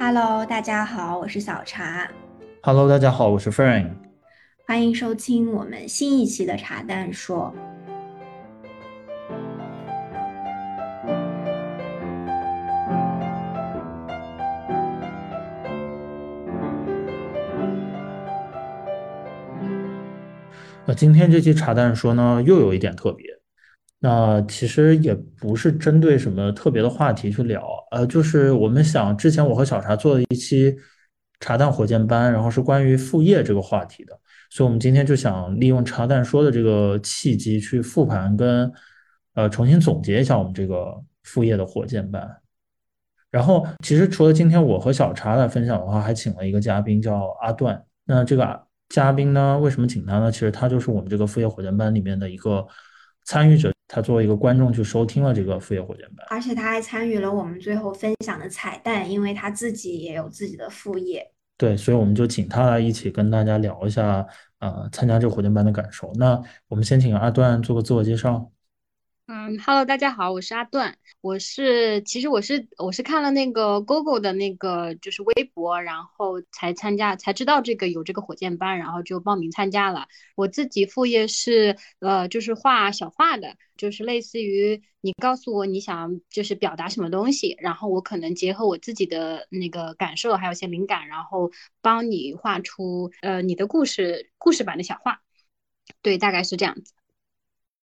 Hello，大家好，我是小茶。Hello，大家好，我是 Frank。欢迎收听我们新一期的茶蛋说。今天这期茶蛋说呢，又有一点特别。那其实也不是针对什么特别的话题去聊，呃，就是我们想之前我和小茶做了一期茶蛋火箭班，然后是关于副业这个话题的，所以我们今天就想利用茶蛋说的这个契机去复盘跟呃重新总结一下我们这个副业的火箭班。然后其实除了今天我和小茶来分享的话，还请了一个嘉宾叫阿段。那这个嘉宾呢，为什么请他呢？其实他就是我们这个副业火箭班里面的一个参与者。他作为一个观众去收听了这个副业火箭班，而且他还参与了我们最后分享的彩蛋，因为他自己也有自己的副业。对，所以我们就请他来一起跟大家聊一下，呃，参加这个火箭班的感受。那我们先请阿段做个自我介绍。嗯，Hello，大家好，我是阿段。我是，其实我是我是看了那个 Google 的那个就是微博，然后才参加，才知道这个有这个火箭班，然后就报名参加了。我自己副业是呃，就是画小画的，就是类似于你告诉我你想就是表达什么东西，然后我可能结合我自己的那个感受，还有一些灵感，然后帮你画出呃你的故事故事版的小画。对，大概是这样子。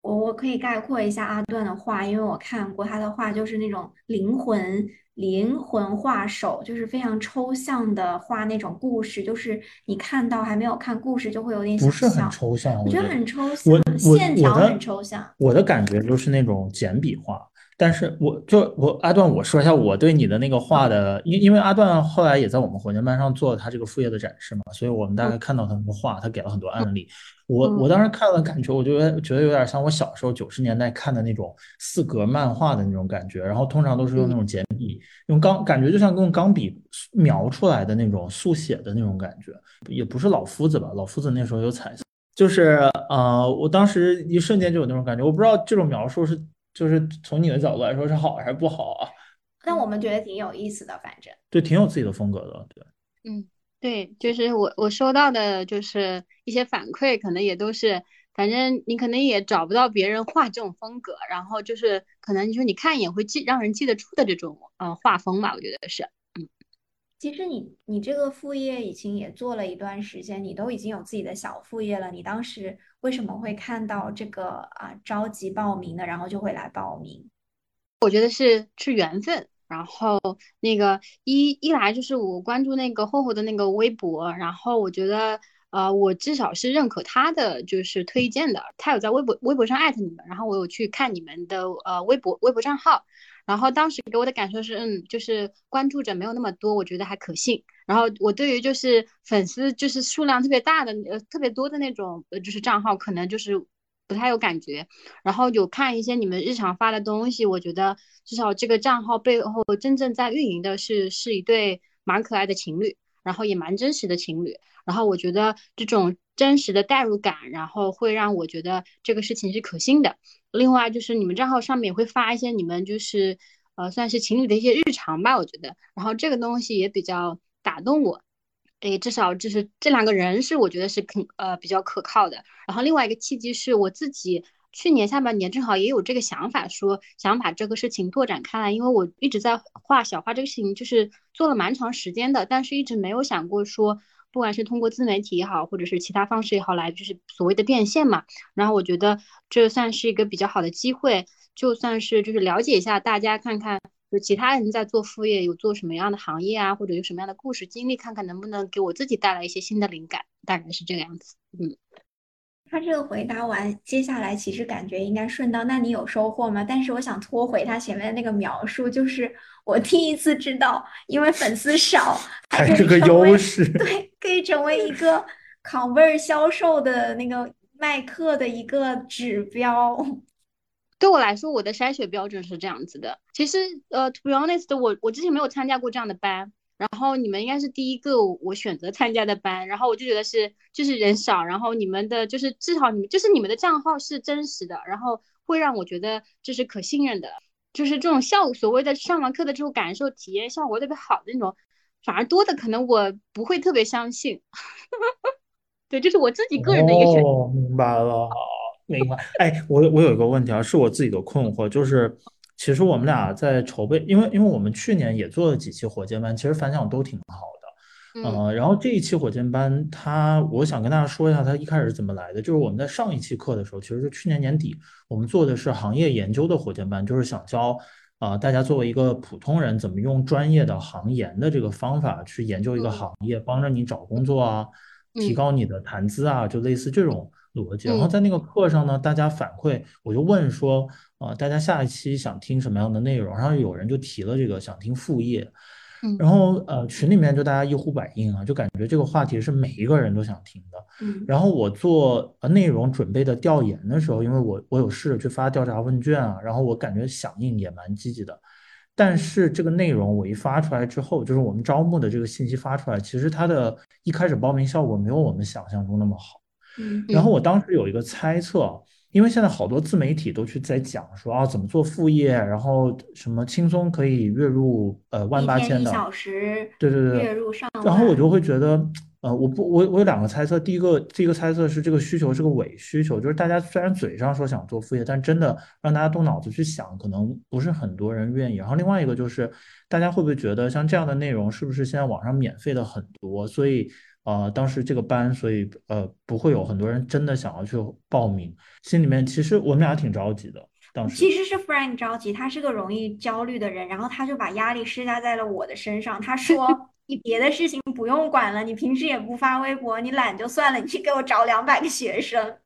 我我可以概括一下阿段的画，因为我看过他的画，就是那种灵魂灵魂画手，就是非常抽象的画那种故事，就是你看到还没有看故事就会有点不是很抽象，我觉得很抽象，线条很抽象。我的感觉就是那种简笔画。但是我就我阿段，我说一下我对你的那个画的，因因为阿段后来也在我们火箭班上做了他这个副业的展示嘛，所以我们大概看到他那个画，他给了很多案例。我我当时看了，感觉我就觉得有点像我小时候九十年代看的那种四格漫画的那种感觉，然后通常都是用那种简笔，用钢，感觉就像用钢笔描出来的那种速写的那种感觉，也不是老夫子吧？老夫子那时候有彩色，就是呃，我当时一瞬间就有那种感觉，我不知道这种描述是。就是从你的角度来说是好还是不好啊？那我们觉得挺有意思的，反正对，挺有自己的风格的，对。嗯，对，就是我我收到的就是一些反馈，可能也都是，反正你可能也找不到别人画这种风格，然后就是可能你说你看一眼会记让人记得住的这种呃画风吧，我觉得是，嗯。其实你你这个副业已经也做了一段时间，你都已经有自己的小副业了。你当时为什么会看到这个啊着急报名的，然后就会来报名？我觉得是是缘分。然后那个一一来就是我关注那个厚厚的那个微博，然后我觉得呃我至少是认可他的就是推荐的，他有在微博微博上艾特你们，然后我有去看你们的呃微博微博账号。然后当时给我的感受是，嗯，就是关注者没有那么多，我觉得还可信。然后我对于就是粉丝就是数量特别大的呃特别多的那种呃就是账号，可能就是不太有感觉。然后有看一些你们日常发的东西，我觉得至少这个账号背后真正在运营的是是一对蛮可爱的情侣，然后也蛮真实的情侣。然后我觉得这种真实的代入感，然后会让我觉得这个事情是可信的。另外就是你们账号上面也会发一些你们就是呃算是情侣的一些日常吧，我觉得，然后这个东西也比较打动我，诶，至少就是这两个人是我觉得是肯呃比较可靠的。然后另外一个契机是我自己去年下半年正好也有这个想法，说想把这个事情拓展开来，因为我一直在画小画这个事情，就是做了蛮长时间的，但是一直没有想过说。不管是通过自媒体也好，或者是其他方式也好，来就是所谓的变现嘛。然后我觉得这算是一个比较好的机会，就算是就是了解一下大家，看看就其他人在做副业有做什么样的行业啊，或者有什么样的故事经历，看看能不能给我自己带来一些新的灵感，大概是这个样子。嗯。他这个回答完，接下来其实感觉应该顺道。那你有收获吗？但是我想拖回他前面的那个描述，就是我第一次知道，因为粉丝少，还是个优势。对，可以成为一个 convert 销售的那个卖课的一个指标。对我来说，我的筛选标准是这样子的。其实，呃，to be honest，我我之前没有参加过这样的班。然后你们应该是第一个我选择参加的班，然后我就觉得是就是人少，然后你们的就是至少你们就是你们的账号是真实的，然后会让我觉得这是可信任的，就是这种效所谓的上完课的这种感受体验效果特别好的那种，反而多的可能我不会特别相信。对，这是我自己个人的一个选择。哦，明白了，明白。哎，我我有一个问题啊，是我自己的困惑，就是其实我们俩在筹备，因为因为我们去年也做了几期火箭班，其实反响都挺好的。嗯呃，然后这一期火箭班，它我想跟大家说一下，它一开始是怎么来的。就是我们在上一期课的时候，其实是去年年底，我们做的是行业研究的火箭班，就是想教啊、大家作为一个普通人，怎么用专业的行研的这个方法去研究一个嗯行业，帮着你找工作啊，提嗯高你的谈资啊，就类似这种逻辑。然后嗯在那个课上呢，大家反馈，我就问说，啊、大家下一期想听什么样的内容？然后有人就提了这个想听副业。嗯然后呃，群里面就大家一呼百应啊，就感觉这个话题是每一个人都想听的。嗯然后我做呃内容准备的调研的时候，因为我我有试着去发调查问卷啊，然后我感觉响应也蛮积极的。但是这个内容我一发出来之后，就是我们招募的这个信息发出来，其实它的一开始报名效果没有我们想象中那么好。嗯然后我当时有一个猜测，因为现在好多自媒体都去在讲说啊怎么做副业，然后什么轻松可以月入呃万八千的，小时，对对对月入上万。然后我就会觉得，呃，我不，我我有两个猜测。第一个，第一个猜测是这个需求是个伪需求，就是大家虽然嘴上说想做副业，但真的让大家动脑子去想，可能不是很多人愿意。然后另外一个就是，大家会不会觉得像这样的内容是不是现在网上免费的很多，所以呃，当时这个班，所以呃，不会有很多人真的想要去报名。心里面其实我们俩挺着急的，当时。其实是 Frank 着急，他是个容易焦虑的人，然后他就把压力施加在了我的身上。他说：“你别的事情不用管了，你平时也不发微博，你懒就算了，你去给我找两百个学生。”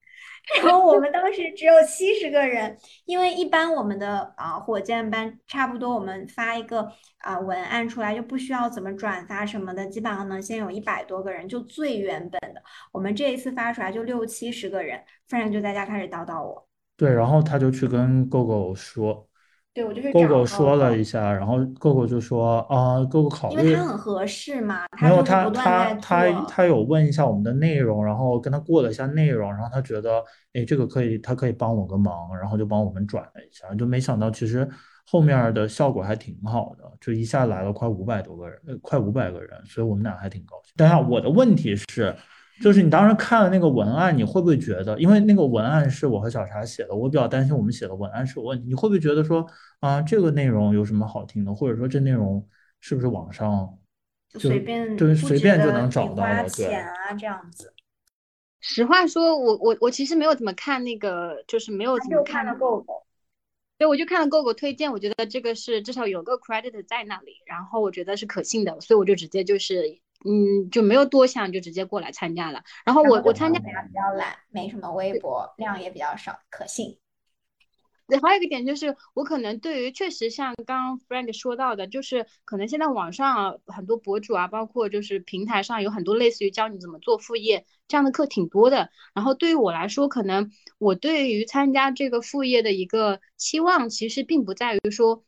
然后我们当时只有七十个人，因为一般我们的啊、火箭班差不多，我们发一个啊、文案出来就不需要怎么转发什么的，基本上能先有一百多个人，就最原本的。我们这一次发出来就六七十个人，Frank 就在家开始叨叨我。对，然后他就去跟 GoGo 说对，我就去找，GoGo 说了一下，然后 GoGo 就说啊，GoGo 考虑因为他很合适嘛，没有他他他。他有问一下我们的内容，然后跟他过了一下内容，然后他觉得，哎，这个可以，他可以帮我个忙，然后就帮我们转了一下，就没想到其实后面的效果还挺好的，就一下来了快五百多个人，呃，快五百个人，所以我们俩还挺高兴。等一下，我的问题是，就是你当时看了那个文案，你会不会觉得，因为那个文案是我和小茶写的，我比较担心我们写的文案是有问题，你会不会觉得说啊，这个内容有什么好听的，或者说这内容是不是网上就就随便对不值随便就能找到的，对。钱啊这样子。实话说，我我我其实没有怎么看那个，就是没有怎么看了 GoGo，对，我就看了 GoGo 推荐，我觉得这个是至少有个 credit 在那里，然后我觉得是可信的，所以我就直接就是嗯就没有多想，就直接过来参加了。然后我我参加比较懒，没什么微博，量也比较少，可信。对，还有一个点就是，我可能对于确实像刚刚 Frank 说到的，就是可能现在网上很多博主啊，包括就是平台上有很多类似于教你怎么做副业这样的课挺多的。然后对于我来说，可能我对于参加这个副业的一个期望，其实并不在于说。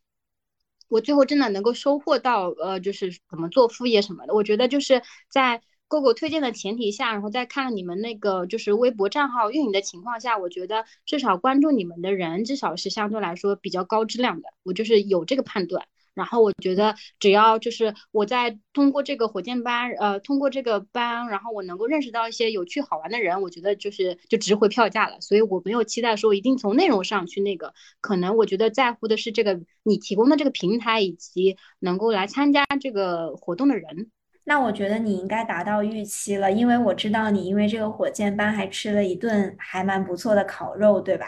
我最后真的能够收获到，呃，就是怎么做副业什么的。我觉得就是在 GoGo 推荐的前提下，然后再看你们那个就是微博账号运营的情况下，我觉得至少关注你们的人，至少是相对来说比较高质量的。我就是有这个判断。然后我觉得只要就是我在通过这个火箭班，呃，通过这个班，然后我能够认识到一些有趣好玩的人，我觉得就是就值回票价了。所以我没有期待说一定从内容上去那个，可能我觉得在乎的是这个你提供的这个平台以及能够来参加这个活动的人。那我觉得你应该达到预期了，因为我知道你因为这个火箭班还吃了一顿还蛮不错的烤肉，对吧？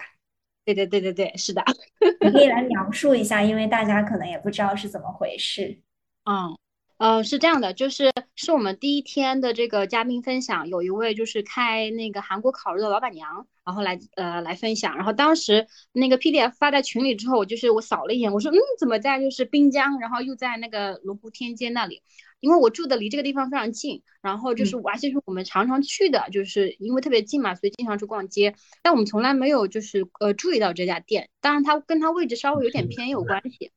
对对对对对，是的。你可以来描述一下，因为大家可能也不知道是怎么回事。嗯，呃，是这样的，就是是我们第一天的这个嘉宾分享，有一位就是开那个韩国烤肉的老板娘，然后来呃来分享，然后当时那个 PDF 发在群里之后，我就是我扫了一眼，我说嗯，怎么在就是滨江，然后又在那个龙湖天街那里，因为我住的离这个地方非常近，然后就是而且是我们常常去的，就是因为特别近嘛，所以经常去逛街，但我们从来没有就是呃注意到这家店，当然它跟它位置稍微有点偏也有关系。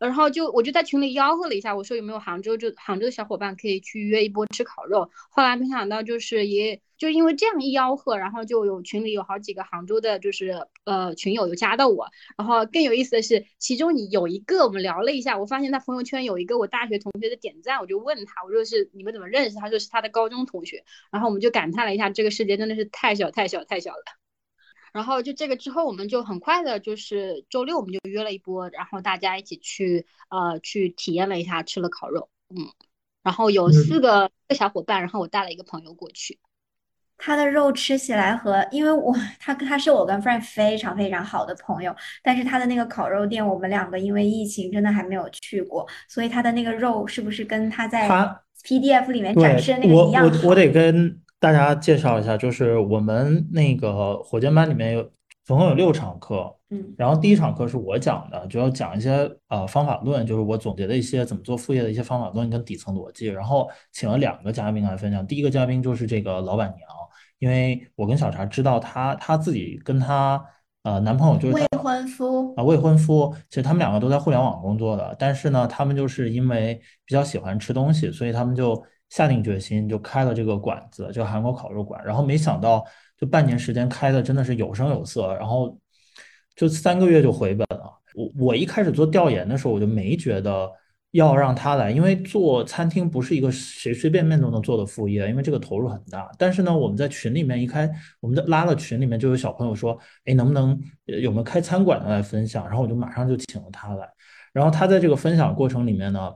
然后就我就在群里吆喝了一下，我说有没有杭州就杭州的小伙伴可以去约一波吃烤肉。后来没想到就是也就因为这样一吆喝，然后就有群里有好几个杭州的，就是呃群友有加到我。然后更有意思的是，其中你有一个我们聊了一下，我发现他朋友圈有一个我大学同学的点赞，我就问他，我说是你们怎么认识？他说是他的高中同学。然后我们就感叹了一下，这个世界真的是太小太小太小了。然后就这个之后，我们就很快的，就是周六我们就约了一波，然后大家一起去呃去体验了一下，吃了烤肉，嗯，然后有四个小伙伴，然后我带了一个朋友过去。他的肉吃起来和，因为我他他是我跟 friend 非常非常好的朋友，但是他的那个烤肉店，我们两个因为疫情真的还没有去过，所以他的那个肉是不是跟他在 PDF 里面展示的那个一样？我我我得跟。大家介绍一下，就是我们那个火箭班里面有总共有六场课，嗯，然后第一场课是我讲的，主要讲一些呃方法论，就是我总结的一些怎么做副业的一些方法论跟底层逻辑，然后请了两个嘉宾来分享。第一个嘉宾就是这个老板娘，因为我跟小茶知道她，她自己跟她呃男朋友就是未婚夫啊未婚夫，其实他们两个都在互联网工作的，但是呢，他们就是因为比较喜欢吃东西，所以他们就。下定决心就开了这个馆子，就韩国烤肉馆。然后没想到，就半年时间开的真的是有声有色。然后就三个月就回本了。我我一开始做调研的时候，我就没觉得要让他来，因为做餐厅不是一个随随便便都能做的副业，因为这个投入很大。但是呢，我们在群里面一开，我们在拉了群里面就有小朋友说，哎，能不能有没有开餐馆的来分享？然后我就马上就请了他来。然后他在这个分享过程里面呢。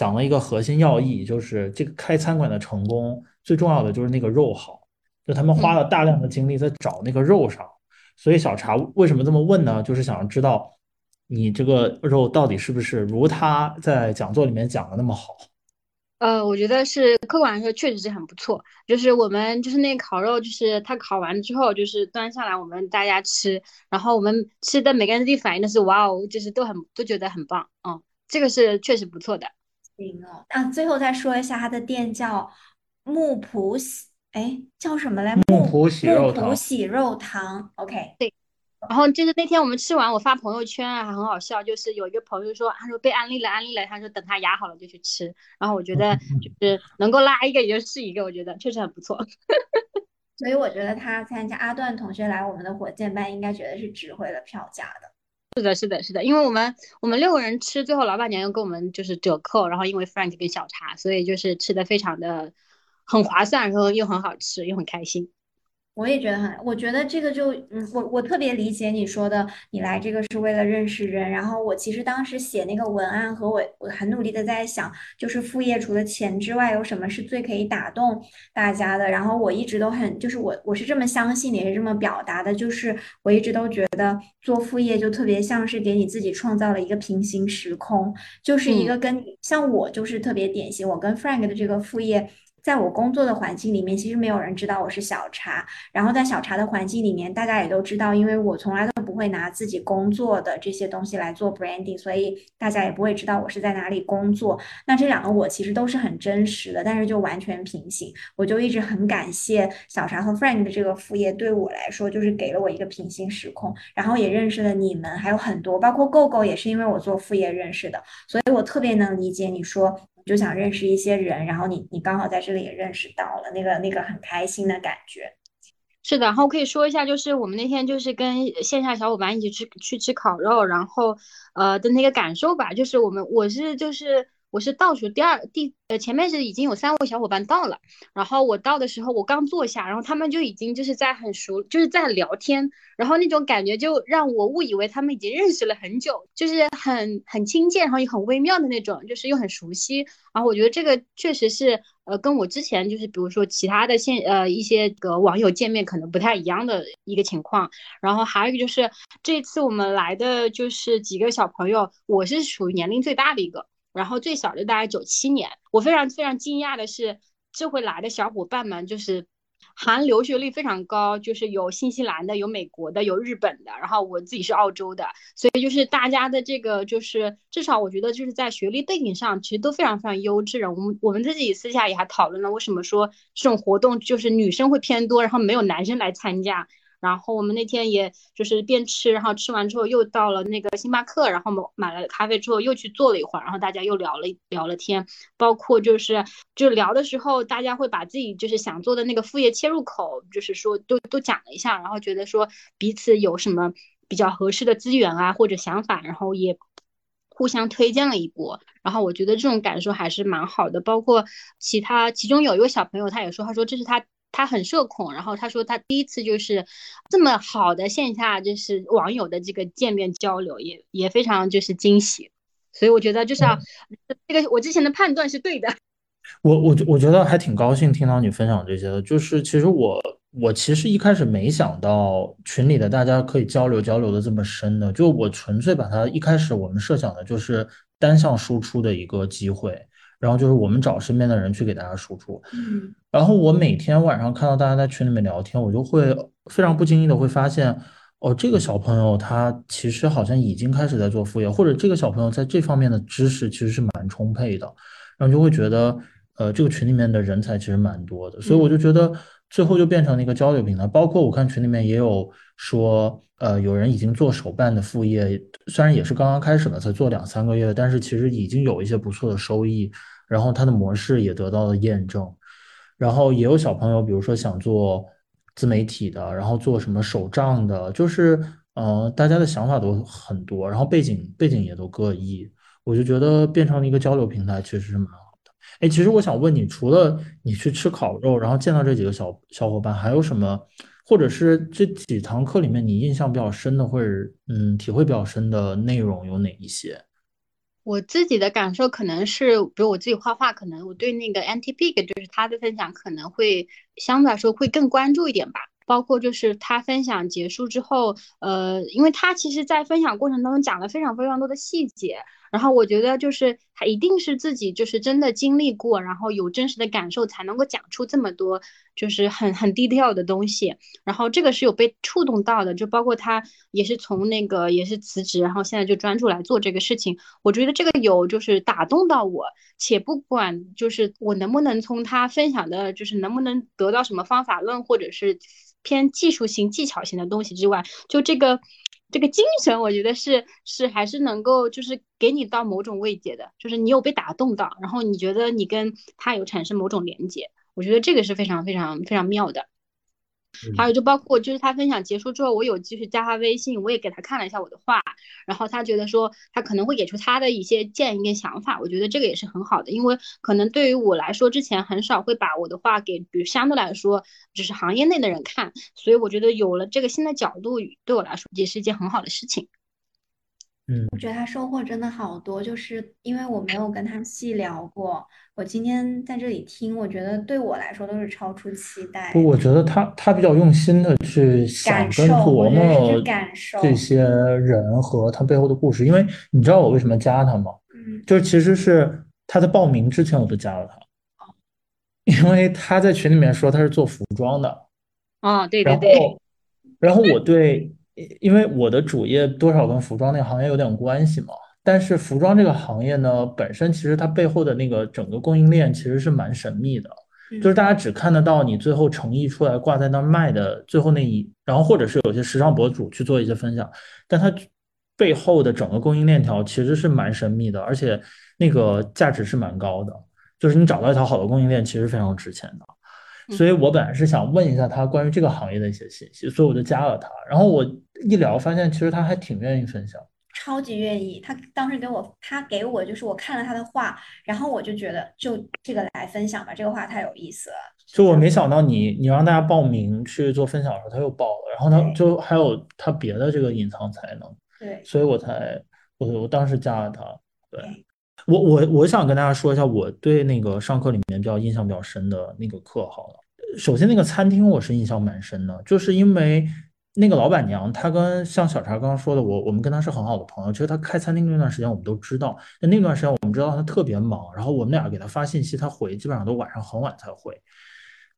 讲了一个核心要义，就是这个开餐馆的成功最重要的就是那个肉好，就他们花了大量的精力在找那个肉上。所以小茶为什么这么问呢？就是想知道你这个肉到底是不是如他在讲座里面讲的那么好。呃，我觉得是客观来说确实是很不错。就是我们就是那个烤肉，就是他烤完之后就是端上来我们大家吃，然后我们吃的每个人的反应都是哇哦，就是都很都觉得很棒。嗯，这个是确实不错的。行哦，啊，最后再说一下，他的店叫木浦喜，哎，叫什么来？木浦喜肉堂。木浦喜肉堂，OK。对。然后就是那天我们吃完，我发朋友圈啊，很好笑，就是有一个朋友说，他说被安利了，安利了，他说等他牙好了就去吃。然后我觉得 就是能够拉一个也就是一个，我觉得确实很不错。所以我觉得他参加阿段同学来我们的火箭班，应该觉得是值回了票价的。是的，是的，是的，因为我们我们六个人吃，最后老板娘又给我们就是折扣，然后因为 Frank 跟小茶，所以就是吃的非常的很划算，然后又很好吃，又很开心。我也觉得很，我觉得这个就，嗯，我我特别理解你说的，你来这个是为了认识人。然后我其实当时写那个文案和我，我很努力的在想，就是副业除了钱之外，有什么是最可以打动大家的。然后我一直都很，就是我我是这么相信，也是这么表达的，就是我一直都觉得做副业就特别像是给你自己创造了一个平行时空，就是一个跟像我就是特别典型，我跟 Frank 的这个副业。在我工作的环境里面，其实没有人知道我是小茶。然后在小茶的环境里面，大家也都知道，因为我从来都不会拿自己工作的这些东西来做 branding，所以大家也不会知道我是在哪里工作。那这两个我其实都是很真实的，但是就完全平行。我就一直很感谢小茶和 Frank 的这个副业，对我来说就是给了我一个平行时空，然后也认识了你们，还有很多，包括 Go Go 也是因为我做副业认识的，所以我特别能理解你说。就想认识一些人，然后你你刚好在这里也认识到了那个那个很开心的感觉。是的，然后可以说一下，就是我们那天就是跟线下小伙伴一起去去吃烤肉，然后呃的那个感受吧，就是我们我是就是。我是倒数第二，第呃前面是已经有三位小伙伴到了，然后我到的时候我刚坐下，然后他们就已经就是在很熟，就是在聊天，然后那种感觉就让我误以为他们已经认识了很久，就是很很亲切，然后又很微妙的那种，就是又很熟悉。然后我觉得这个确实是呃跟我之前就是比如说其他的线呃一些个网友见面可能不太一样的一个情况。然后还有一个就是这次我们来的就是几个小朋友，我是属于年龄最大的一个。然后最小的大概九七年，我非常非常惊讶的是，这回来的小伙伴们就是含留学率非常高，就是有新西兰的，有美国的，有日本的，然后我自己是澳洲的，所以就是大家的这个就是至少我觉得就是在学历背景上其实都非常非常优质。我们我们自己私下也还讨论了为什么说这种活动就是女生会偏多，然后没有男生来参加。然后我们那天也就是边吃，然后吃完之后又到了那个星巴克，然后买了咖啡之后又去坐了一会儿，然后大家又聊了聊了天，包括就是就聊的时候，大家会把自己就是想做的那个副业切入口，就是说都都讲了一下，然后觉得说彼此有什么比较合适的资源啊或者想法，然后也互相推荐了一波，然后我觉得这种感受还是蛮好的，包括其他其中有一位小朋友他也说，他说这是他。他很社恐，然后他说他第一次就是这么好的线下就是网友的这个见面交流，也也非常就是惊喜，所以我觉得就是要这个我之前的判断是对的。我我我觉得还挺高兴听到你分享这些的，就是其实我我其实一开始没想到群里的大家可以交流交流的这么深的，就我纯粹把它一开始我们设想的就是单向输出的一个机会。然后就是我们找身边的人去给大家输出，嗯，然后我每天晚上看到大家在群里面聊天，我就会非常不经意的会发现，哦，这个小朋友他其实好像已经开始在做副业，或者这个小朋友在这方面的知识其实是蛮充沛的，然后就会觉得，呃，这个群里面的人才其实蛮多的，所以我就觉得最后就变成了一个交流平台，包括我看群里面也有说。呃，有人已经做手办的副业，虽然也是刚刚开始了，才做两三个月，但是其实已经有一些不错的收益，然后它的模式也得到了验证。然后也有小朋友，比如说想做自媒体的，然后做什么手账的，就是呃，大家的想法都很多，然后背景背景也都各异，我就觉得变成了一个交流平台，确实是蛮好的。哎，其实我想问你，除了你去吃烤肉，然后见到这几个小小伙伴，还有什么？或者是这几堂课里面你印象比较深的，或者嗯体会比较深的内容有哪一些？我自己的感受可能是，比如我自己画画，可能我对那个 Anti Pig 就是他的分享可能会相对来说会更关注一点吧。包括就是他分享结束之后，呃，因为他其实在分享过程当中讲了非常非常多的细节。然后我觉得就是他一定是自己就是真的经历过，然后有真实的感受才能够讲出这么多就是很很低调的东西。然后这个是有被触动到的，就包括他也是从那个也是辞职，然后现在就专注来做这个事情。我觉得这个有就是打动到我，且不管就是我能不能从他分享的，就是能不能得到什么方法论或者是偏技术型技巧型的东西之外，就这个。这个精神，我觉得是是还是能够就是给你到某种慰藉的，就是你有被打动到，然后你觉得你跟他有产生某种连接，我觉得这个是非常非常非常妙的。还有就包括就是他分享结束之后，我有继续加他微信，我也给他看了一下我的画，然后他觉得说他可能会给出他的一些建议跟想法，我觉得这个也是很好的，因为可能对于我来说，之前很少会把我的画给，比如相对来说只是行业内的人看，所以我觉得有了这个新的角度，对我来说也是一件很好的事情。嗯，我觉得他收获真的好多，就是因为我没有跟他细聊过。我今天在这里听，我觉得对我来说都是超出期待。不，我觉得他他比较用心的去想跟琢磨这些人和他背后的故事。因为你知道我为什么加他吗？嗯，就是其实是他在报名之前我就加了他，因为他在群里面说他是做服装的。哦，对对对。然后我对。因为我的主业多少跟服装那个行业有点关系嘛，但是服装这个行业呢，本身其实它背后的那个整个供应链其实是蛮神秘的，就是大家只看得到你最后成衣出来挂在那儿卖的最后那一，然后或者是有些时尚博主去做一些分享，但它背后的整个供应链条其实是蛮神秘的，而且那个价值是蛮高的，就是你找到一条好的供应链其实非常值钱的。所以我本来是想问一下他关于这个行业的一些信息，所以我就加了他。然后我一聊，发现其实他还挺愿意分享，超级愿意。他当时给我，他给我就是我看了他的画，然后我就觉得就这个来分享吧，这个画太有意思了。就我没想到你，你让大家报名去做分享的时候，他又报了，然后他就还有他别的这个隐藏才能，对，所以我才我我当时加了他。对，我我我想跟大家说一下我对那个上课里面比较印象比较深的那个课好了。首先，那个餐厅我是印象蛮深的，就是因为那个老板娘，她跟像小茶刚刚说的，我我们跟她是很好的朋友。其实她开餐厅那段时间，我们都知道。那那段时间，我们知道她特别忙，然后我们俩给她发信息，她回，基本上都晚上很晚才回。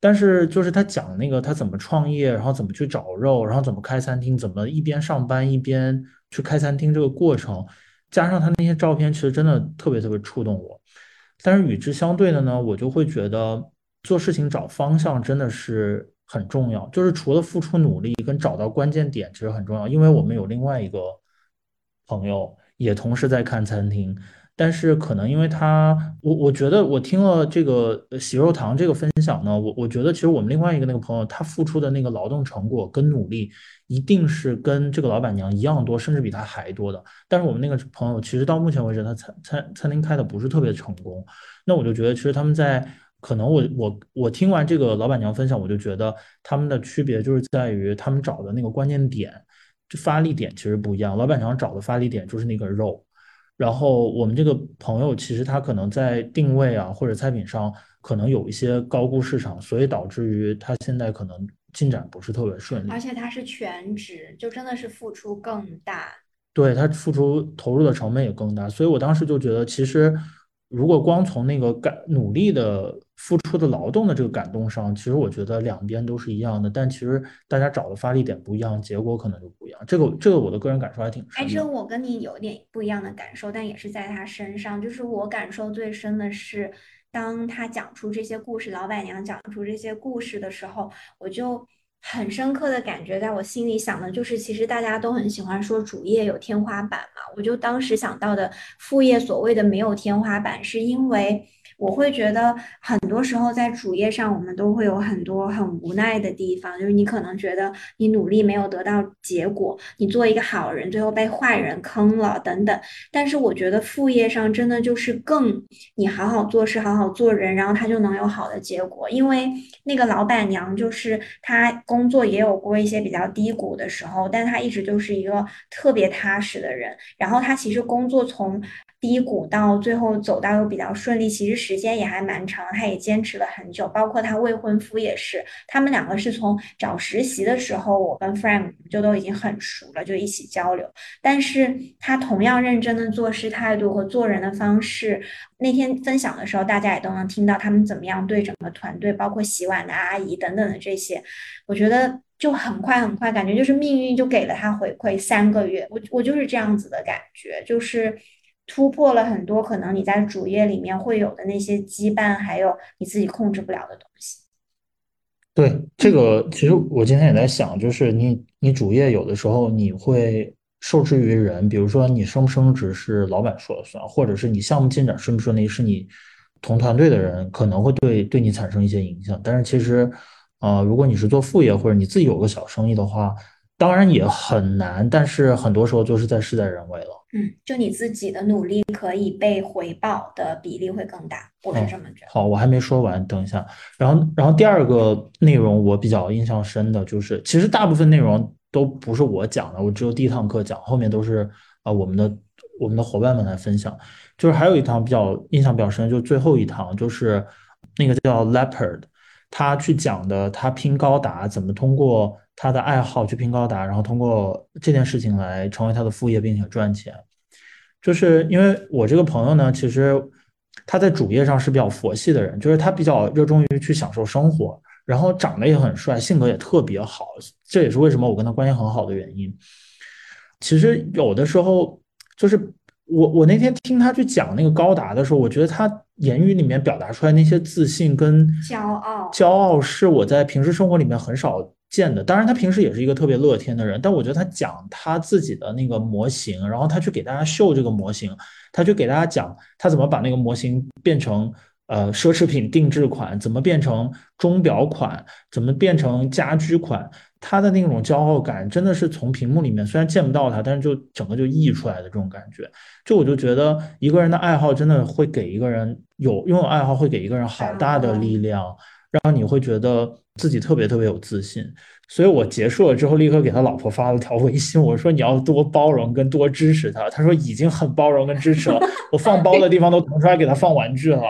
但是就是她讲那个她怎么创业，然后怎么去找肉，然后怎么开餐厅，怎么一边上班一边去开餐厅这个过程，加上她那些照片，其实真的特别特别触动我。但是与之相对的呢，我就会觉得。做事情找方向真的是很重要，就是除了付出努力跟找到关键点，其实很重要。因为我们有另外一个朋友也同时在看餐厅。但是可能因为他，我我觉得我听了这个喜肉堂这个分享呢，我我觉得其实我们另外一个那个朋友他付出的那个劳动成果跟努力，一定是跟这个老板娘一样多，甚至比他还多的。但是我们那个朋友其实到目前为止，他餐餐餐厅开的不是特别成功。那我就觉得其实他们在可能我我我听完这个老板娘分享，我就觉得他们的区别就是在于他们找的那个关键点，就发力点其实不一样。老板娘找的发力点就是那个肉。然后我们这个朋友其实他可能在定位啊或者菜品上可能有一些高估市场，所以导致于他现在可能进展不是特别顺利。而且他是全职，就真的是付出更大。对他付出投入的成本也更大，所以我当时就觉得其实。如果光从那个干努力的付出的劳动的这个感动上，其实我觉得两边都是一样的，但其实大家找的发力点不一样，结果可能就不一样。这个这个我的个人感受还挺深。哎，这我跟你有点不一样的感受，但也是在他身上，就是我感受最深的是，当他讲出这些故事，老板娘讲出这些故事的时候，我就。很深刻的感觉，在我心里想的就是，其实大家都很喜欢说主业有天花板嘛，我就当时想到的副业所谓的没有天花板，是因为。我会觉得很多时候在主业上，我们都会有很多很无奈的地方，就是你可能觉得你努力没有得到结果，你做一个好人，最后被坏人坑了等等。但是我觉得副业上真的就是更你好好做事，好好做人，然后他就能有好的结果。因为那个老板娘就是她工作也有过一些比较低谷的时候，但她一直就是一个特别踏实的人。然后她其实工作从。低谷到最后走到又比较顺利，其实时间也还蛮长，他也坚持了很久。包括他未婚夫也是，他们两个是从找实习的时候，我跟 Frank 就都已经很熟了，就一起交流。但是他同样认真的做事态度和做人的方式，那天分享的时候，大家也都能听到他们怎么样对整个团队，包括洗碗的阿姨等等的这些，我觉得就很快很快，感觉就是命运就给了他回馈，三个月，我我就是这样子的感觉，就是。突破了很多可能你在主业里面会有的那些羁绊，还有你自己控制不了的东西。对这个，其实我今天也在想，就是你你主业有的时候你会受制于人，比如说你升不升职是老板说了算，或者是你项目进展顺不顺利是你同团队的人可能会对对你产生一些影响。但是其实，呃，如果你是做副业或者你自己有个小生意的话。当然也很难，但是很多时候就是在事在人为了。嗯，就你自己的努力可以被回报的比例会更大，我是这么觉得。好，我还没说完，等一下。然后，然后第二个内容我比较印象深的就是，其实大部分内容都不是我讲的，我只有第一堂课讲，后面都是啊我们的我们的伙伴们来分享。就是还有一堂比较印象比较深，就最后一堂就是那个叫 Leopard，他去讲的他拼高达怎么通过。他的爱好去拼高达，然后通过这件事情来成为他的副业，并且赚钱。就是因为我这个朋友呢，其实他在主业上是比较佛系的人，就是他比较热衷于去享受生活，然后长得也很帅，性格也特别好，这也是为什么我跟他关系很好的原因。其实有的时候，就是我我那天听他去讲那个高达的时候，我觉得他言语里面表达出来那些自信跟骄傲，骄傲是我在平时生活里面很少。见的，当然他平时也是一个特别乐天的人，但我觉得他讲他自己的那个模型，然后他去给大家秀这个模型，他去给大家讲他怎么把那个模型变成呃奢侈品定制款，怎么变成钟表款，怎么变成家居款，他的那种骄傲感真的是从屏幕里面虽然见不到他，但是就整个就溢出来的这种感觉，就我就觉得一个人的爱好真的会给一个人有拥有爱好会给一个人好大的力量。让你会觉得自己特别特别有自信，所以我结束了之后，立刻给他老婆发了条微信，我说你要多包容跟多支持他。他说已经很包容跟支持了，我放包的地方都腾出来给他放玩具了。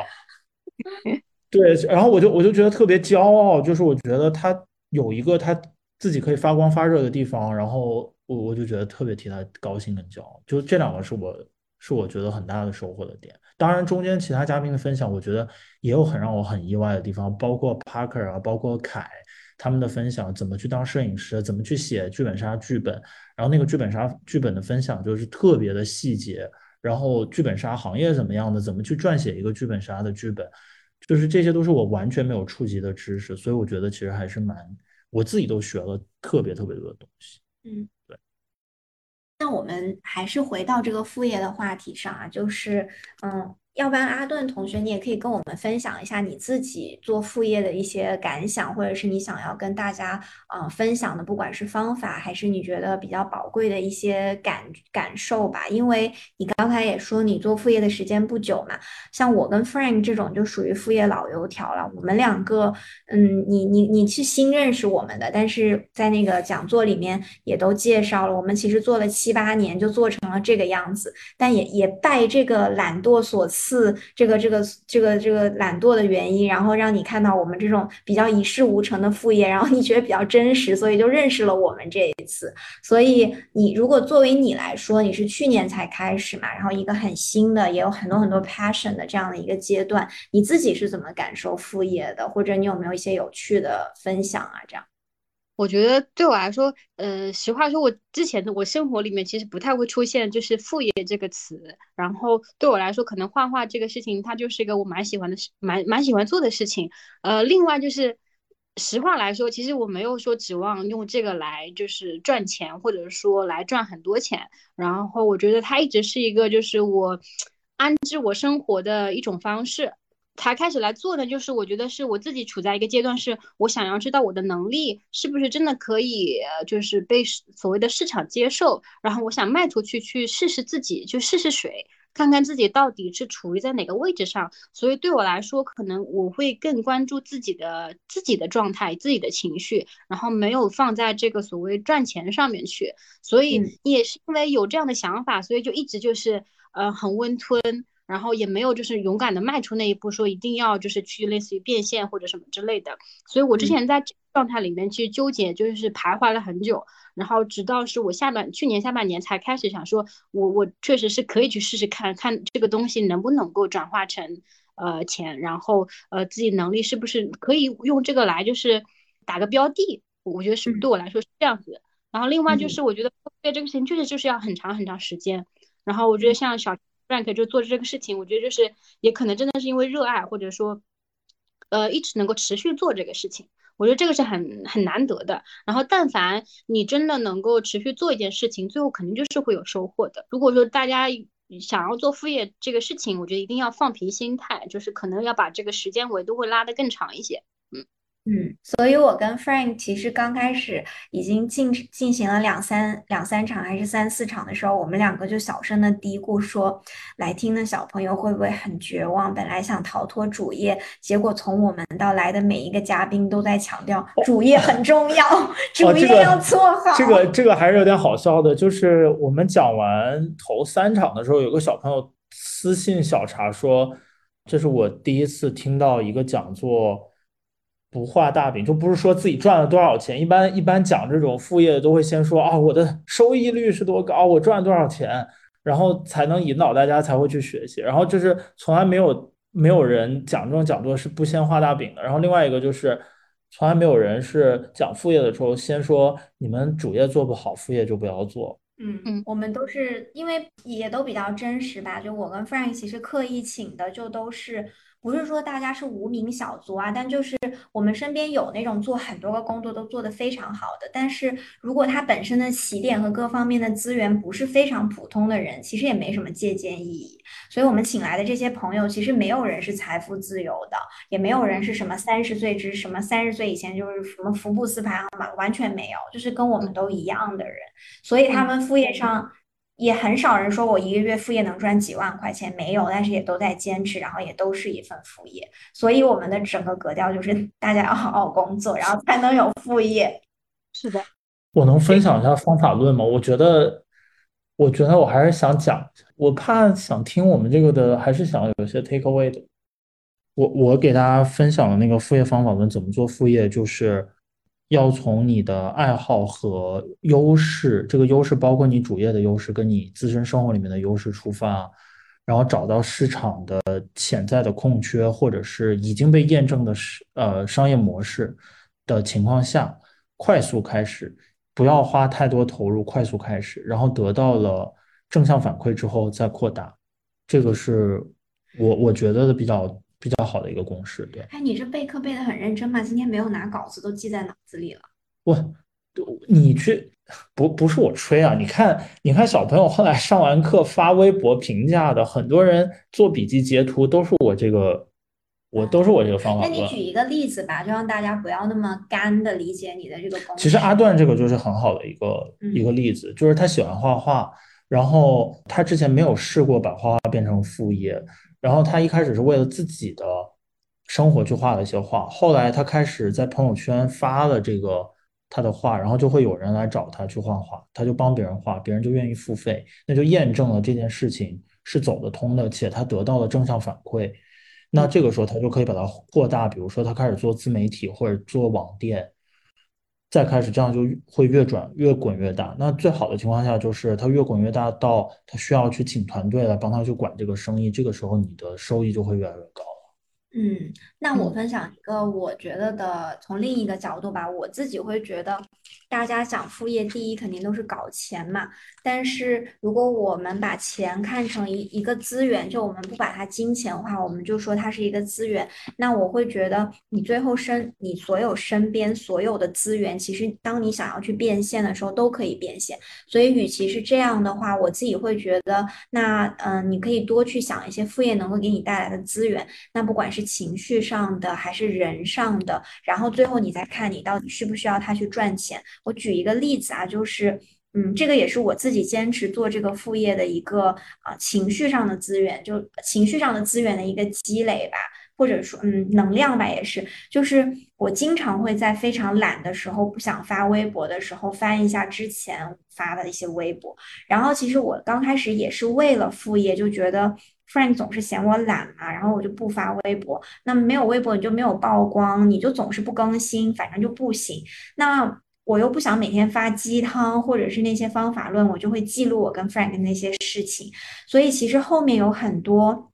对，然后我就我就觉得特别骄傲，就是我觉得他有一个他自己可以发光发热的地方，然后我我就觉得特别替他高兴跟骄傲。就这两个是我是我觉得很大的收获的点。当然，中间其他嘉宾的分享，我觉得也有很让我很意外的地方，包括 Parker 啊，包括凯他们的分享，怎么去当摄影师，怎么去写剧本杀剧本，然后那个剧本杀剧本的分享就是特别的细节，然后剧本杀行业怎么样的，怎么去撰写一个剧本杀的剧本，就是这些都是我完全没有触及的知识，所以我觉得其实还是蛮我自己都学了特别特别多的东西。嗯，那我们还是回到这个副业的话题上啊，就是嗯。要不然，阿顿同学，你也可以跟我们分享一下你自己做副业的一些感想，或者是你想要跟大家啊分享的，不管是方法还是你觉得比较宝贵的一些感感受吧。因为你刚才也说你做副业的时间不久嘛，像我跟 Frank 这种就属于副业老油条了。我们两个，嗯，你你你是新认识我们的，但是在那个讲座里面也都介绍了，我们其实做了七八年就做成了这个样子，但也也拜这个懒惰所赐。四这个这个这个这个懒惰的原因，然后让你看到我们这种比较一事无成的副业，然后你觉得比较真实，所以就认识了我们这一次。所以你如果作为你来说，你是去年才开始嘛，然后一个很新的，也有很多很多 passion 的这样的一个阶段，你自己是怎么感受副业的？或者你有没有一些有趣的分享啊？这样。我觉得对我来说，呃，实话说，我之前的我生活里面其实不太会出现就是副业这个词。然后对我来说，可能画画这个事情，它就是一个我蛮喜欢的事，蛮蛮喜欢做的事情。呃，另外就是实话来说，其实我没有说指望用这个来就是赚钱，或者说来赚很多钱。然后我觉得它一直是一个就是我 安置我生活的一种方式。才开始来做的，就是我觉得是我自己处在一个阶段，是我想要知道我的能力是不是真的可以，就是被所谓的市场接受，然后我想卖出去去试试自己，就试试水，看看自己到底是处于在哪个位置上。所以对我来说，可能我会更关注自己的自己的状态、自己的情绪，然后没有放在这个所谓赚钱上面去。所以也是因为有这样的想法，所以就一直就是呃很温吞。然后也没有就是勇敢的迈出那一步，说一定要就是去类似于变现或者什么之类的。所以我之前在状态里面去纠结，就是徘徊了很久。然后直到是我下半去年下半年才开始想说，我我确实是可以去试试看看这个东西能不能够转化成呃钱，然后呃自己能力是不是可以用这个来就是打个标的。我觉得是对我来说是这样子。然后另外就是我觉得对这个事情确实就是要很长很长时间。然后我觉得像小。Rank 就做这个事情，我觉得就是也可能真的是因为热爱，或者说，呃，一直能够持续做这个事情，我觉得这个是很很难得的。然后，但凡你真的能够持续做一件事情，最后肯定就是会有收获的。如果说大家想要做副业这个事情，我觉得一定要放平心态，就是可能要把这个时间维度会拉得更长一些。嗯，所以我跟 Frank 其实刚开始已经进进行了两三两三场还是三四场的时候，我们两个就小声的嘀咕说，来听的小朋友会不会很绝望？本来想逃脱主业，结果从我们到来的每一个嘉宾都在强调主业很重要，主业要做好。这个这个还是有点好笑的，就是我们讲完头三场的时候，有个小朋友私信小茶说，这是我第一次听到一个讲座。不画大饼，就不是说自己赚了多少钱。一般一般讲这种副业都会先说啊，我的收益率是多高，我赚了多少钱，然后才能引导大家才会去学习。然后就是从来没有没有人讲这种讲座是不先画大饼的。然后另外一个就是从来没有人是讲副业的时候先说你们主业做不好，副业就不要做。嗯嗯，我们都是因为也都比较真实吧。就我跟 Frank 其实刻意请的就都是。不是说大家是无名小卒啊，但就是我们身边有那种做很多个工作都做得非常好的，但是如果他本身的起点和各方面的资源不是非常普通的人，其实也没什么借鉴意义。所以我们请来的这些朋友，其实没有人是财富自由的，也没有人是什么三十岁之什么三十岁以前就是什么福布斯排行榜，完全没有，就是跟我们都一样的人。所以他们副业上。也很少人说我一个月副业能赚几万块钱，没有，但是也都在坚持，然后也都是一份副业。所以我们的整个格调就是 大家要好好工作，然后才能有副业。是的，我能分享一下方法论吗？我觉得，我觉得我还是想讲，我怕想听我们这个的，还是想有些 take away 的。我我给大家分享的那个副业方法论，怎么做副业，就是。要从你的爱好和优势，这个优势包括你主业的优势跟你自身生活里面的优势出发，然后找到市场的潜在的空缺，或者是已经被验证的呃商业模式的情况下，快速开始，不要花太多投入，快速开始，然后得到了正向反馈之后再扩大，这个是我我觉得的比较。比较好的一个公式，对。哎，你这备课备的很认真吗？今天没有拿稿子，都记在脑子里了。我你去不不是我吹啊，你看你看小朋友后来上完课发微博评价的，很多人做笔记截图都是我这个。我都是我这个方法那你举一个例子吧，就让大家不要那么干的理解你的这个公式。其实阿段这个就是很好的一个嗯一个例子，就是他喜欢画画，然后他之前没有试过把画画变成副业，然后他一开始是为了自己的生活去画了一些画，后来他开始在朋友圈发了这个他的画，然后就会有人来找他去画画，他就帮别人画，别人就愿意付费，那就验证了这件事情是走得通的，且他得到了正向反馈。那这个时候他就可以把它扩大，比如说他开始做自媒体或者做网店，再开始这样就会越转越滚越大。那最好的情况下就是他越滚越大到他需要去请团队来帮他去管这个生意，这个时候你的收益就会越来越高。嗯，那我嗯分享一个我觉得的，从另一个角度吧，我自己会觉得，大家想副业，第一肯定都是搞钱嘛。但是如果我们把钱看成一一个资源，就我们不把它金钱化，我们就说它是一个资源，那我会觉得你最后身你所有身边所有的资源，其实当你想要去变现的时候都可以变现。所以与其是这样的话，我自己会觉得，那嗯、呃你可以多去想一些副业能够给你带来的资源。那不管是情绪上上的还是人上的，然后最后你再看你到底需不需要他去赚钱。我举一个例子啊，就是。嗯，这个也是我自己坚持做这个副业的一个啊、情绪上的资源，就情绪上的资源的一个积累吧，或者说嗯能量吧，也是。就是我经常会在非常懒的时候，不想发微博的时候，翻一下之前发的一些微博。然后其实我刚开始也是为了副业，就觉得 Frank 总是嫌我懒嘛，然后我就不发微博。那没有微博，你就没有曝光，你就总是不更新，反正就不行。那我又不想每天发鸡汤或者是那些方法论，我就会记录我跟 Frank 的那些事情。所以其实后面有很多。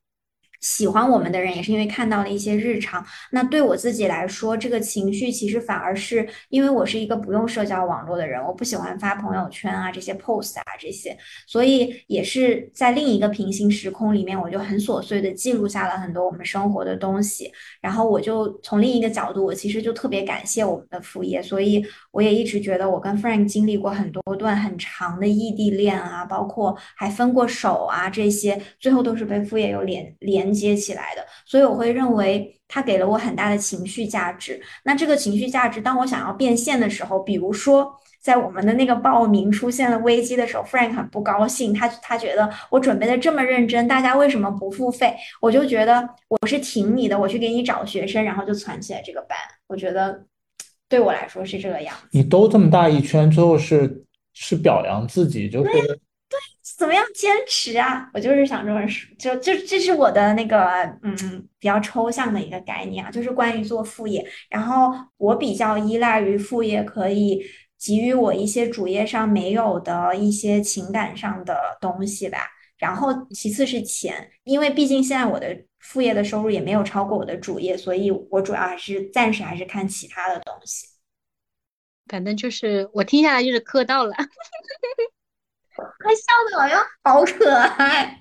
喜欢我们的人也是因为看到了一些日常。那对我自己来说，这个情绪其实反而是因为我是一个不用社交网络的人，我不喜欢发朋友圈啊这些 post 啊这些，所以也是在另一个平行时空里面，我就很琐碎的记录下了很多我们生活的东西。然后我就从另一个角度，我其实就特别感谢我们的副业，所以我也一直觉得我跟 Frank 经历过很多段很长的异地恋啊，包括还分过手啊这些，最后都是被副业有连连接起来的。所以我会认为它给了我很大的情绪价值。那这个情绪价值，当我想要变现的时候，比如说。在我们的那个报名出现了危机的时候，Frank 很不高兴，他他觉得我准备的这么认真，大家为什么不付费？我就觉得我是挺你的，我去给你找学生，然后就攒起来这个班。我觉得对我来说是这个样子。你兜这么大一圈，最后是是表扬自己，就是怎么样坚持啊？我就是想这么说，就就这是我的那个嗯比较抽象的一个概念啊，就是关于做副业。然后我比较依赖于副业可以给予我一些主业上没有的一些情感上的东西吧。然后其次是钱，因为毕竟现在我的副业的收入也没有超过我的主业，所以我主要还是暂时还是看其他的东西。反正就是我听下来就是磕到了。还笑得好像好可爱。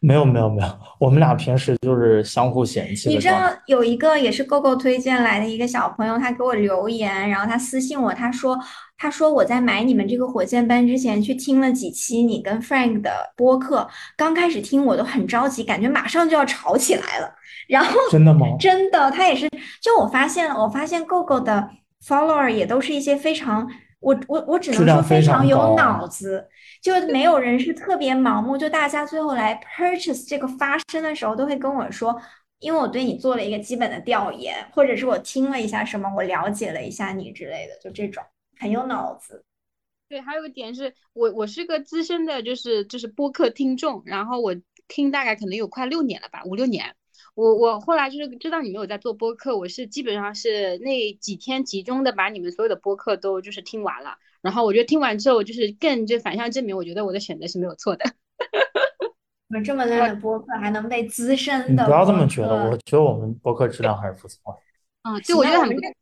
没有没有没有，我们俩平时就是相互嫌弃你知。道有一个也是 GoGo 推荐来的一个小朋友，他给我留言，然后他私信我，他说他说我在买你们这个火箭班之前去听了几期你跟 Frank 的播客，刚开始听我都很着急，感觉马上就要吵起来了。然后真的吗？真的，他也是，就我发现我发现 GoGo 的 follower 也都是一些非常。我我我只能说非非常有脑子，就没有人是特别盲目，就大家最后来 purchase 这个发生的时候，都会跟我说，因为我对你做了一个基本的调研，或者是我听了一下什么，我了解了一下你之类的，就这种很有脑子。对，还有一点是我我是个资深的，就是就是播客听众，然后我听大概可能有快六年了吧，五六年。我我后来就是知道你们有在做播客，我是基本上是那几天集中的把你们所有的播客都就是听完了，然后我觉得听完之后就是更就反向证明，我觉得我的选择是没有错的。我们这么烂的播客还能被资深的你不要这么觉得，我觉得我们播客质量还是不错。嗯，行对，我觉得很我们这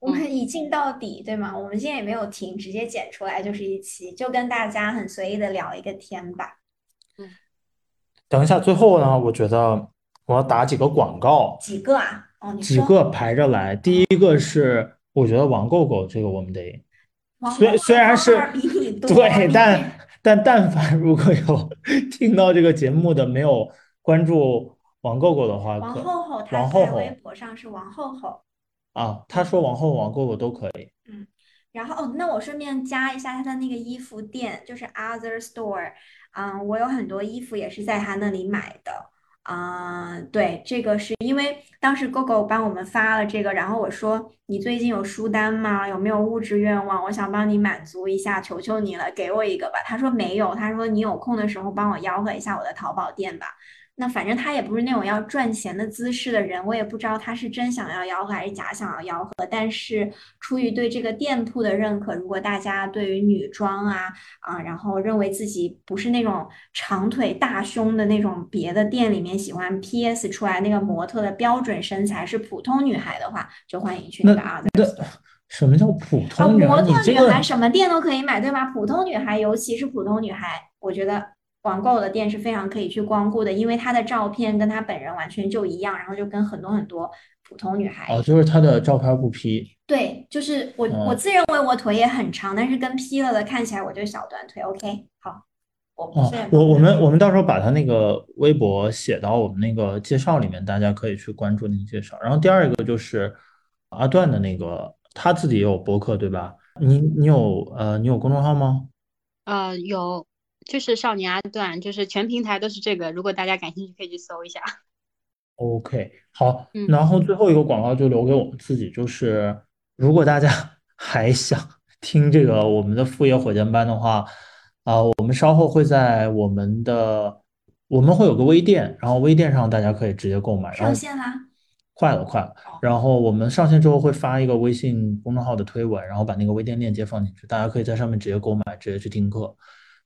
我们一镜到底，对吗？我们现在也没有停，直接剪出来就是一期，就跟大家很随意的聊一个天吧。嗯等一下，最后呢，我觉得我要打几个广告，几个啊？哦，你几。个排着来。第一个是我觉得王狗狗这个我们得，虽虽然是对，但但但凡如果有 听到这个节目的没有关注王狗狗的话，可王后后她王后后在微博上是王后后。啊，他说王后王狗狗都可以。嗯然后哦，那我顺便加一下他的那个衣服店，就是 Other Store，嗯，我有很多衣服也是在他那里买的，啊、对，这个是因为当时 GoGo 帮我们发了这个，然后我说你最近有书单吗？有没有物质愿望？我想帮你满足一下，求求你了，给我一个吧。他说没有，他说你有空的时候帮我吆喝一下我的淘宝店吧。那反正他也不是那种要赚钱的姿势的人，我也不知道他是真想要吆喝还是假想要吆喝。但是出于对这个店铺的认可，如果大家对于女装啊啊，然后认为自己不是那种长腿大胸的那种别的店里面喜欢 PS 出来那个模特的标准身材是普通女孩的话，就欢迎去那个 Other 那 Store。什么叫普啊，通女孩？模特女孩什么店都可以买，对吧？普通女孩，尤其是普通女孩，我觉得网购的店是非常可以去光顾的，因为她的照片跟她本人完全就一样，然后就跟很多很多普通女孩哦，就是她的照片不 P。对，就是我我嗯自认为我腿也很长，但是跟 P 了的看起来我就小短腿。OK，好，我不哦是，我我们我们到时候把他那个微博写到我们那个介绍里面，大家可以去关注那个介绍。然后第二个就是阿段的那个，他自己也有博客，对吧？你你有呃你有公众号吗？呃，有，就是少年阿段，就是全平台都是这个，如果大家感兴趣可以去搜一下。OK，好，嗯然后最后一个广告就留给我们自己，就是如果大家 还想听这个我们的副业火箭班的话，啊、我们稍后会在我们的我们会有个微店，然后微店上大家可以直接购买，然后上线啦。快了快了，哦然后我们上线之后会发一个微信公众号的推文，然后把那个微店链接放进去，大家可以在上面直接购买，直接去听课。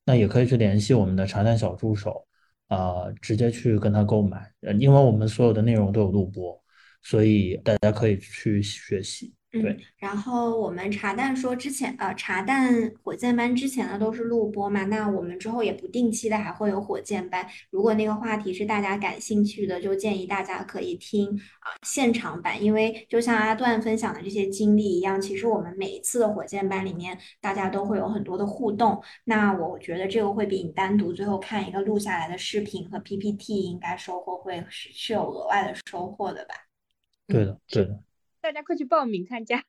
那也可以去联系我们的茶蛋小助手，呃，直接去跟他购买，因为我们所有的内容都有录播，所以大家可以去学习。对嗯，然后我们茶蛋说之前呃茶蛋火箭班之前的都是录播嘛，那我们之后也不定期的还会有火箭班。如果那个话题是大家感兴趣的，就建议大家可以听啊、现场版，因为就像阿段分享的这些经历一样，其实我们每一次的火箭班里面，大家都会有很多的互动。那我觉得这个会比你单独最后看一个录下来的视频和 PPT 应该收获会是是有额外的收获的吧。对的，对的。大家快去报名参加。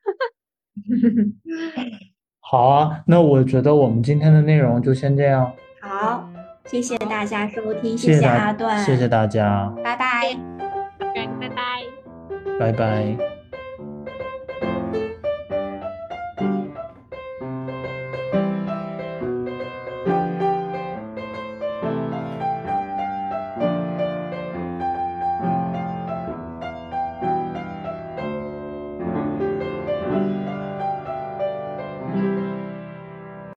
好啊，那我觉得我们今天的内容就先这样，好，谢谢大家收听，谢谢，阿段，谢谢大家，拜拜。OK，拜拜。拜拜。